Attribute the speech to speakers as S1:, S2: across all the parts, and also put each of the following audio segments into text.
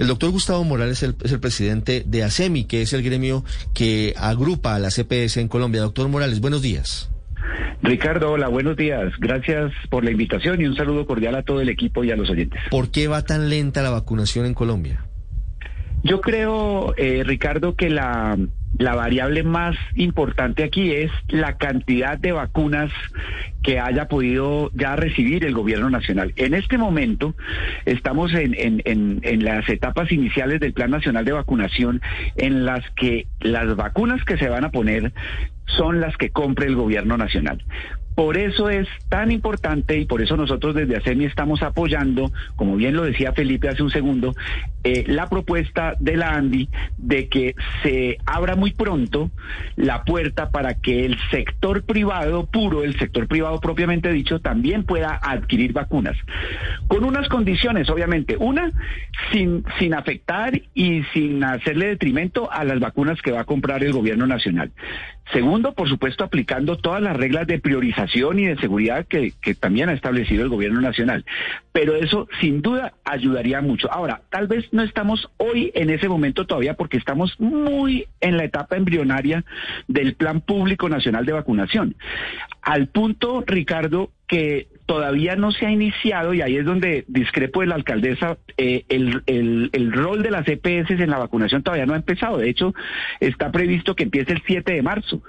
S1: El doctor Gustavo Morales es el, presidente de ASEMI, que es el gremio que agrupa a la CPS en Colombia. Doctor Morales, buenos días.
S2: Ricardo, hola, buenos días. Gracias por la invitación y un saludo cordial a todo el equipo y a los oyentes.
S1: ¿Por qué va tan lenta la vacunación en Colombia?
S2: Yo creo, eh, Ricardo, que la, la variable más importante aquí es la cantidad de vacunas que haya podido ya recibir el gobierno nacional. En este momento estamos en, las etapas iniciales del Plan Nacional de Vacunación en las que las vacunas que se van a poner son las que compre el gobierno nacional. Por eso es tan importante y por eso nosotros desde ASEMI estamos apoyando, como bien lo decía Felipe hace un segundo, eh, la propuesta de la ANDI de que se abra muy pronto la puerta para que el sector privado puro, el sector privado propiamente dicho, también pueda adquirir vacunas. Con unas condiciones, obviamente. Una, sin, sin afectar y sin hacerle detrimento a las vacunas que va a comprar el gobierno nacional. Segundo, por supuesto, aplicando todas las reglas de priorización y de seguridad que, también ha establecido el gobierno nacional. Pero eso, sin duda, ayudaría mucho. Ahora, tal vez no estamos hoy en ese momento todavía porque estamos muy en la etapa embrionaria del Plan Público Nacional de Vacunación. Al punto, Ricardo, que todavía no se ha iniciado, y ahí es donde discrepo de la alcaldesa, eh, el, el, el, rol de las EPS en la vacunación todavía no ha empezado. De hecho, está previsto que empiece el 7 de marzo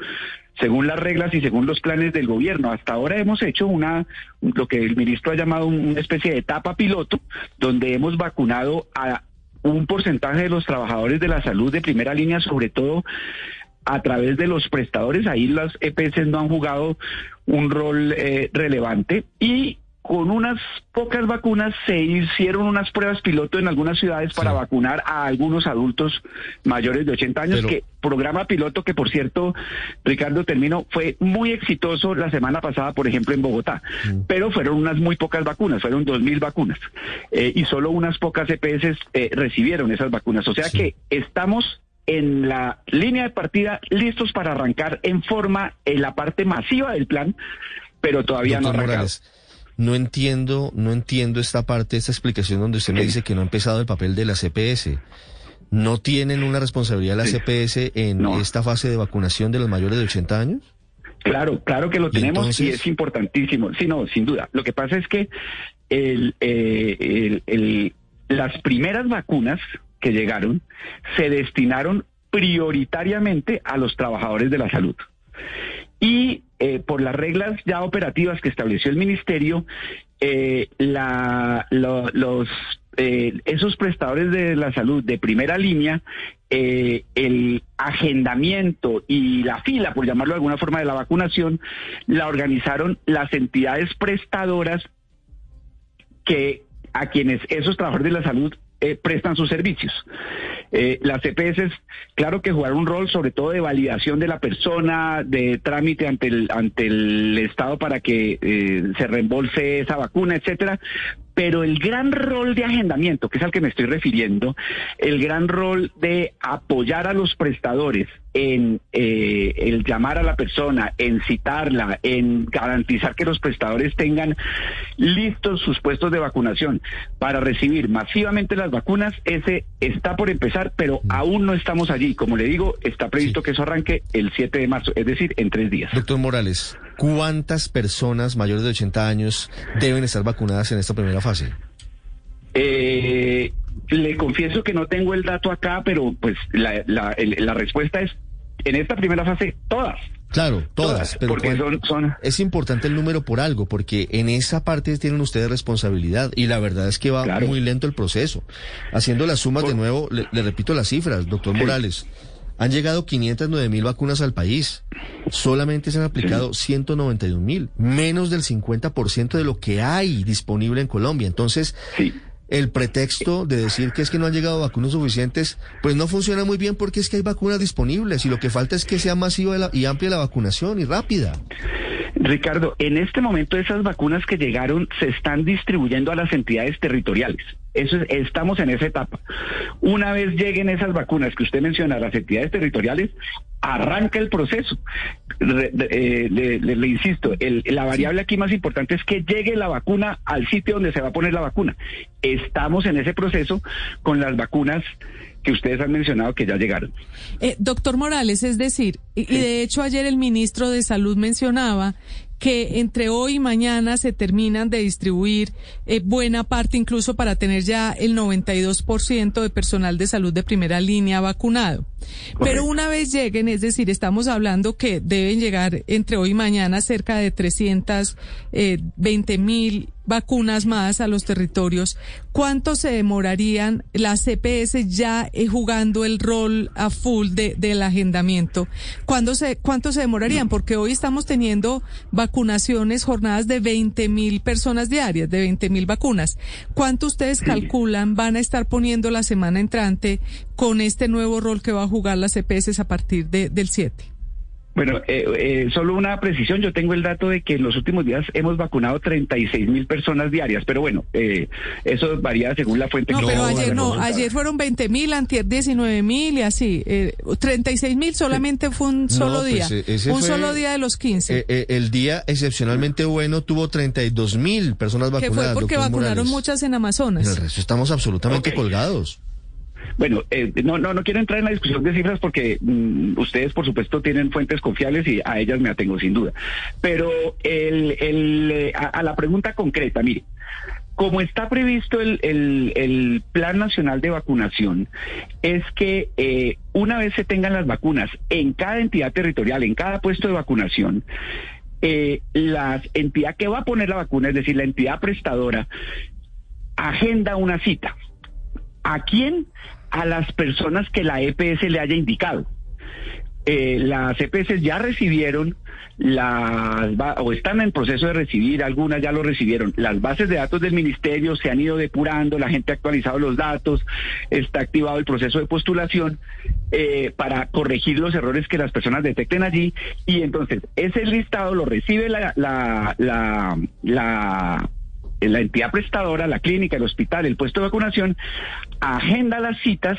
S2: según las reglas y según los planes del gobierno. Hasta ahora hemos hecho una, lo que el ministro ha llamado una especie de etapa piloto, donde hemos vacunado a un porcentaje de los trabajadores de la salud de primera línea, sobre todo a través de los prestadores. Ahí las EPS no han jugado un rol eh, relevante y con unas pocas vacunas se hicieron unas pruebas piloto en algunas ciudades para vacunar a algunos adultos mayores de 80 años, que programa piloto que por cierto, Ricardo terminó, fue muy exitoso la semana pasada, por ejemplo, en Bogotá, mm. pero fueron unas muy pocas vacunas, fueron 2.000 vacunas, eh, y solo unas pocas EPS eh, recibieron esas vacunas. O sea que estamos en la línea de partida listos para arrancar en forma en la parte masiva del plan, pero todavía no ha
S1: no entiendo, no entiendo esta parte, esta explicación donde usted me dice que no ha empezado el papel de la CPS. ¿No tienen una responsabilidad la CPS en esta fase de vacunación de los mayores de 80 años?
S2: Claro, claro que lo tenemos y es importantísimo. Sí, no, sin duda. Lo que pasa es que el, eh, el, las primeras vacunas que llegaron se destinaron prioritariamente a los trabajadores de la salud. Y eh, por las reglas ya operativas que estableció el ministerio, eh, los, eh, esos prestadores de la salud de primera línea, el agendamiento y la fila, por llamarlo de alguna forma, de la vacunación, la organizaron las entidades prestadoras que a quienes esos trabajadores de la salud prestan sus servicios. Eh, las EPS, claro que jugaron un rol sobre todo de validación de la persona, de trámite ante el, ante el Estado para que eh, se reembolse esa vacuna, etcétera, pero el gran rol de agendamiento, que es al que me estoy refiriendo, el gran rol de apoyar a los prestadores en eh, el llamar a la persona, en citarla, en garantizar que los prestadores tengan listos sus puestos de vacunación para recibir masivamente las vacunas, ese está por empezar, pero mm. aún no estamos allí. Como le digo, está previsto que eso arranque el 7 de marzo, es decir, en tres días.
S1: Doctor Morales, ¿cuántas personas mayores de 80 años deben estar vacunadas en esta primera fase?
S2: Eh, le confieso que no tengo el dato acá, pero pues la, la, respuesta es, en esta primera fase, todas.
S1: Claro, todas, pero son, es importante el número por algo, porque en esa parte tienen ustedes responsabilidad y la verdad es que va muy lento el proceso. Haciendo las sumas de nuevo, le, repito las cifras, doctor Morales. Han llegado 509 mil vacunas al país. Solamente se han aplicado 191 mil, menos del 50% de lo que hay disponible en Colombia. Entonces, el pretexto de decir que es que no han llegado vacunas suficientes, pues no funciona muy bien porque es que hay vacunas disponibles y lo que falta es que sea masiva y amplia la vacunación y rápida.
S2: Ricardo, en este momento esas vacunas que llegaron se están distribuyendo a las entidades territoriales. Eso estamos en esa etapa. Una vez lleguen esas vacunas que usted menciona, las entidades territoriales, arranca el proceso. Eh, le, insisto, la variable aquí más importante es que llegue la vacuna al sitio donde se va a poner la vacuna. Estamos en ese proceso con las vacunas que ustedes han mencionado que ya llegaron.
S3: Eh, doctor Morales, es decir, y de hecho ayer el ministro de Salud mencionaba que entre hoy y mañana se terminan de distribuir eh, buena parte, incluso para tener ya el 92% de personal de salud de primera línea vacunado. Pero una vez lleguen, es decir, estamos hablando que deben llegar entre hoy y mañana cerca de 320 eh, mil vacunas más a los territorios, ¿cuánto se demorarían las CPS ya eh, jugando el rol a full de, del agendamiento? ¿Cuándo se, ¿Cuánto se demorarían? Porque hoy estamos teniendo vacunaciones, jornadas de 20 mil personas diarias, de 20 mil vacunas. ¿Cuánto ustedes calculan van a estar poniendo la semana entrante con este nuevo rol que va a jugar las CPS a partir de, del 7?
S2: Bueno, eh, eh, solo una precisión. Yo tengo el dato de que en los últimos días hemos vacunado 36 mil personas diarias, pero bueno, eh, eso varía según la fuente.
S3: No, pero ayer no, ayer fueron 20 mil, antier 19 mil y así. 36 mil solamente fue un solo pues, día, un solo día de los 15.
S1: el día excepcionalmente bueno tuvo 32 mil personas vacunadas.
S3: Que fue porque vacunaron muchas en Amazonas.
S1: el resto estamos absolutamente colgados.
S2: Bueno, eh, no, no, no quiero entrar en la discusión de cifras porque mm, ustedes, por supuesto, tienen fuentes confiables y a ellas me atengo sin duda. Pero el, el, eh, a, la pregunta concreta, mire, como está previsto el, el, Plan Nacional de Vacunación, es que eh, una vez se tengan las vacunas en cada entidad territorial, en cada puesto de vacunación, eh, la entidad que va a poner la vacuna, es decir, la entidad prestadora, agenda una cita. ¿A quién? A las personas que la EPS le haya indicado. Eh, las EPS ya recibieron las o están en proceso de recibir, algunas ya lo recibieron. Las bases de datos del ministerio se han ido depurando, la gente ha actualizado los datos, está activado el proceso de postulación eh, para corregir los errores que las personas detecten allí y entonces ese listado lo recibe la, la, la, la la entidad prestadora, la clínica, el hospital, el puesto de vacunación, agenda las citas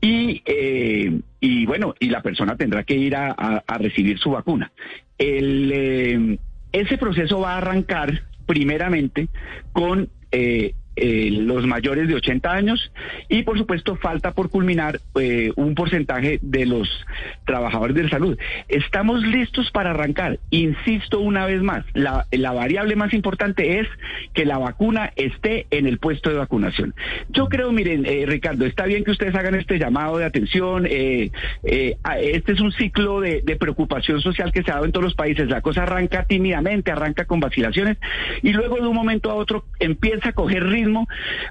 S2: y, eh, y bueno, y la persona tendrá que ir a, recibir su vacuna. El, eh, ese proceso va a arrancar primeramente con eh, eh, los mayores de 80 años y por supuesto falta por culminar eh, un porcentaje de los trabajadores de salud. Estamos listos para arrancar. Insisto una vez más, la, la variable más importante es que la vacuna esté en el puesto de vacunación. Yo creo, miren, eh, Ricardo, está bien que ustedes hagan este llamado de atención. este es un ciclo de, de preocupación social que se ha dado en todos los países. La cosa arranca tímidamente, arranca con vacilaciones y luego de un momento a otro empieza a coger ritmo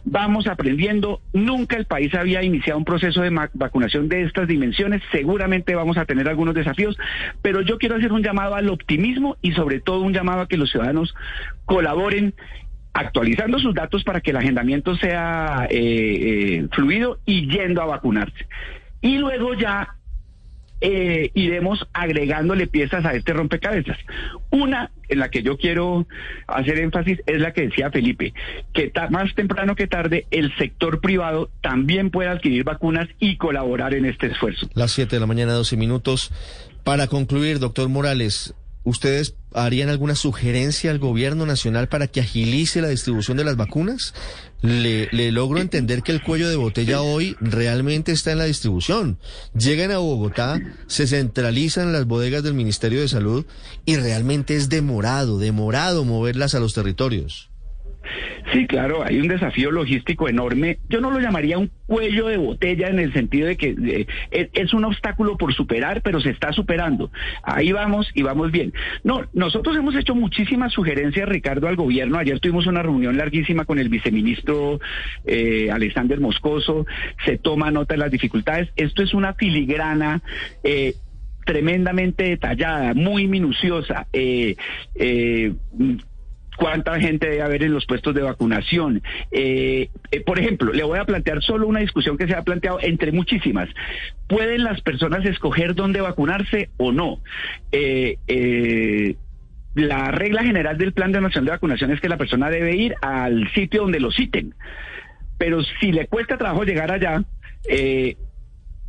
S2: vamos aprendiendo. Nunca el país había iniciado un proceso de vacunación de estas dimensiones. Seguramente vamos a tener algunos desafíos, pero yo quiero hacer un llamado al optimismo y sobre todo un llamado a que los ciudadanos colaboren actualizando sus datos para que el agendamiento sea eh, eh, fluido y yendo a vacunarse. Y luego ya eh, iremos agregándole piezas a este rompecabezas. Una en la que yo quiero hacer énfasis es la que decía Felipe, que más temprano que tarde el sector privado también puede adquirir vacunas y colaborar en este esfuerzo.
S1: Las 7 de la mañana, 12 minutos. Para concluir, doctor Morales, ¿Ustedes harían alguna sugerencia al gobierno nacional para que agilice la distribución de las vacunas? Le, logro entender que el cuello de botella hoy realmente está en la distribución. Llegan a Bogotá, se centralizan las bodegas del Ministerio de Salud y realmente es demorado, demorado moverlas a los territorios.
S2: Sí, claro, hay un desafío logístico enorme. Yo no lo llamaría un cuello de botella en el sentido de que es, un obstáculo por superar, pero se está superando. Ahí vamos y vamos bien. No, nosotros hemos hecho muchísimas sugerencias, Ricardo, al gobierno. Ayer tuvimos una reunión larguísima con el viceministro eh, Alexander Moscoso. Se toma nota de las dificultades. Esto es una filigrana. Eh, tremendamente detallada, muy minuciosa. Eh, eh, cuánta gente debe haber en los puestos de vacunación. Eh, eh, por ejemplo, le voy a plantear solo una discusión que se ha planteado entre muchísimas. ¿Pueden las personas escoger dónde vacunarse o no? Eh, la regla general del Plan de Nación de Vacunación es que la persona debe ir al sitio donde lo citen. Pero si le cuesta trabajo llegar allá, eh,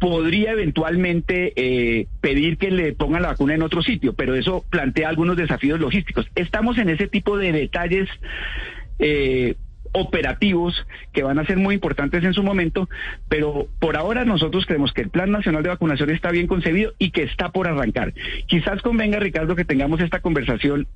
S2: podría eventualmente eh, pedir que le pongan la vacuna en otro sitio, pero eso plantea algunos desafíos logísticos. Estamos en ese tipo de detalles eh, operativos que van a ser muy importantes en su momento, pero por ahora nosotros creemos que el Plan Nacional de Vacunación está bien concebido y que está por arrancar. Quizás convenga, Ricardo, que tengamos esta conversación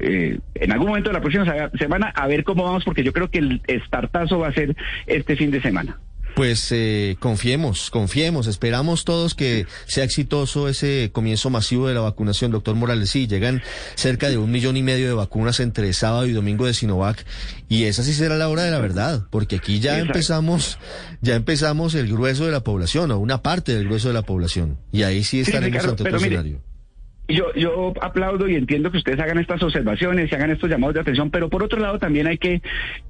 S2: eh, en algún momento de la próxima semana a ver cómo vamos, porque yo creo que el estartazo va a ser este fin de semana.
S1: Pues eh, confiemos, confiemos, esperamos todos que sea exitoso ese comienzo masivo de la vacunación, doctor Morales. Sí, llegan cerca de un millón y medio de vacunas entre sábado y domingo de Sinovac y esa sí será la hora de la verdad, porque aquí ya empezamos, ya empezamos el grueso de la población o una parte del grueso de la población y ahí sí estaremos ante otro escenario.
S2: Yo, yo aplaudo y entiendo que ustedes hagan estas observaciones y hagan estos llamados de atención, pero por otro lado también hay que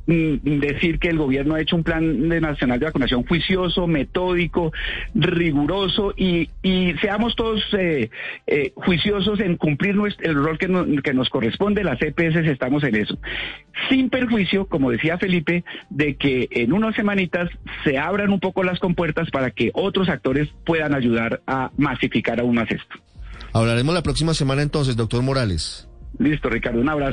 S2: mm, decir que el gobierno ha hecho un plan de nacional de vacunación juicioso, metódico, riguroso y, seamos todos eh, eh, juiciosos en cumplir el rol que, que nos corresponde. Las EPS estamos en eso. Sin perjuicio, como decía Felipe, de que en unas semanitas se abran un poco las compuertas para que otros actores puedan ayudar a masificar aún más esto.
S1: Hablaremos la próxima semana entonces, doctor Morales.
S2: Listo, Ricardo, un abrazo.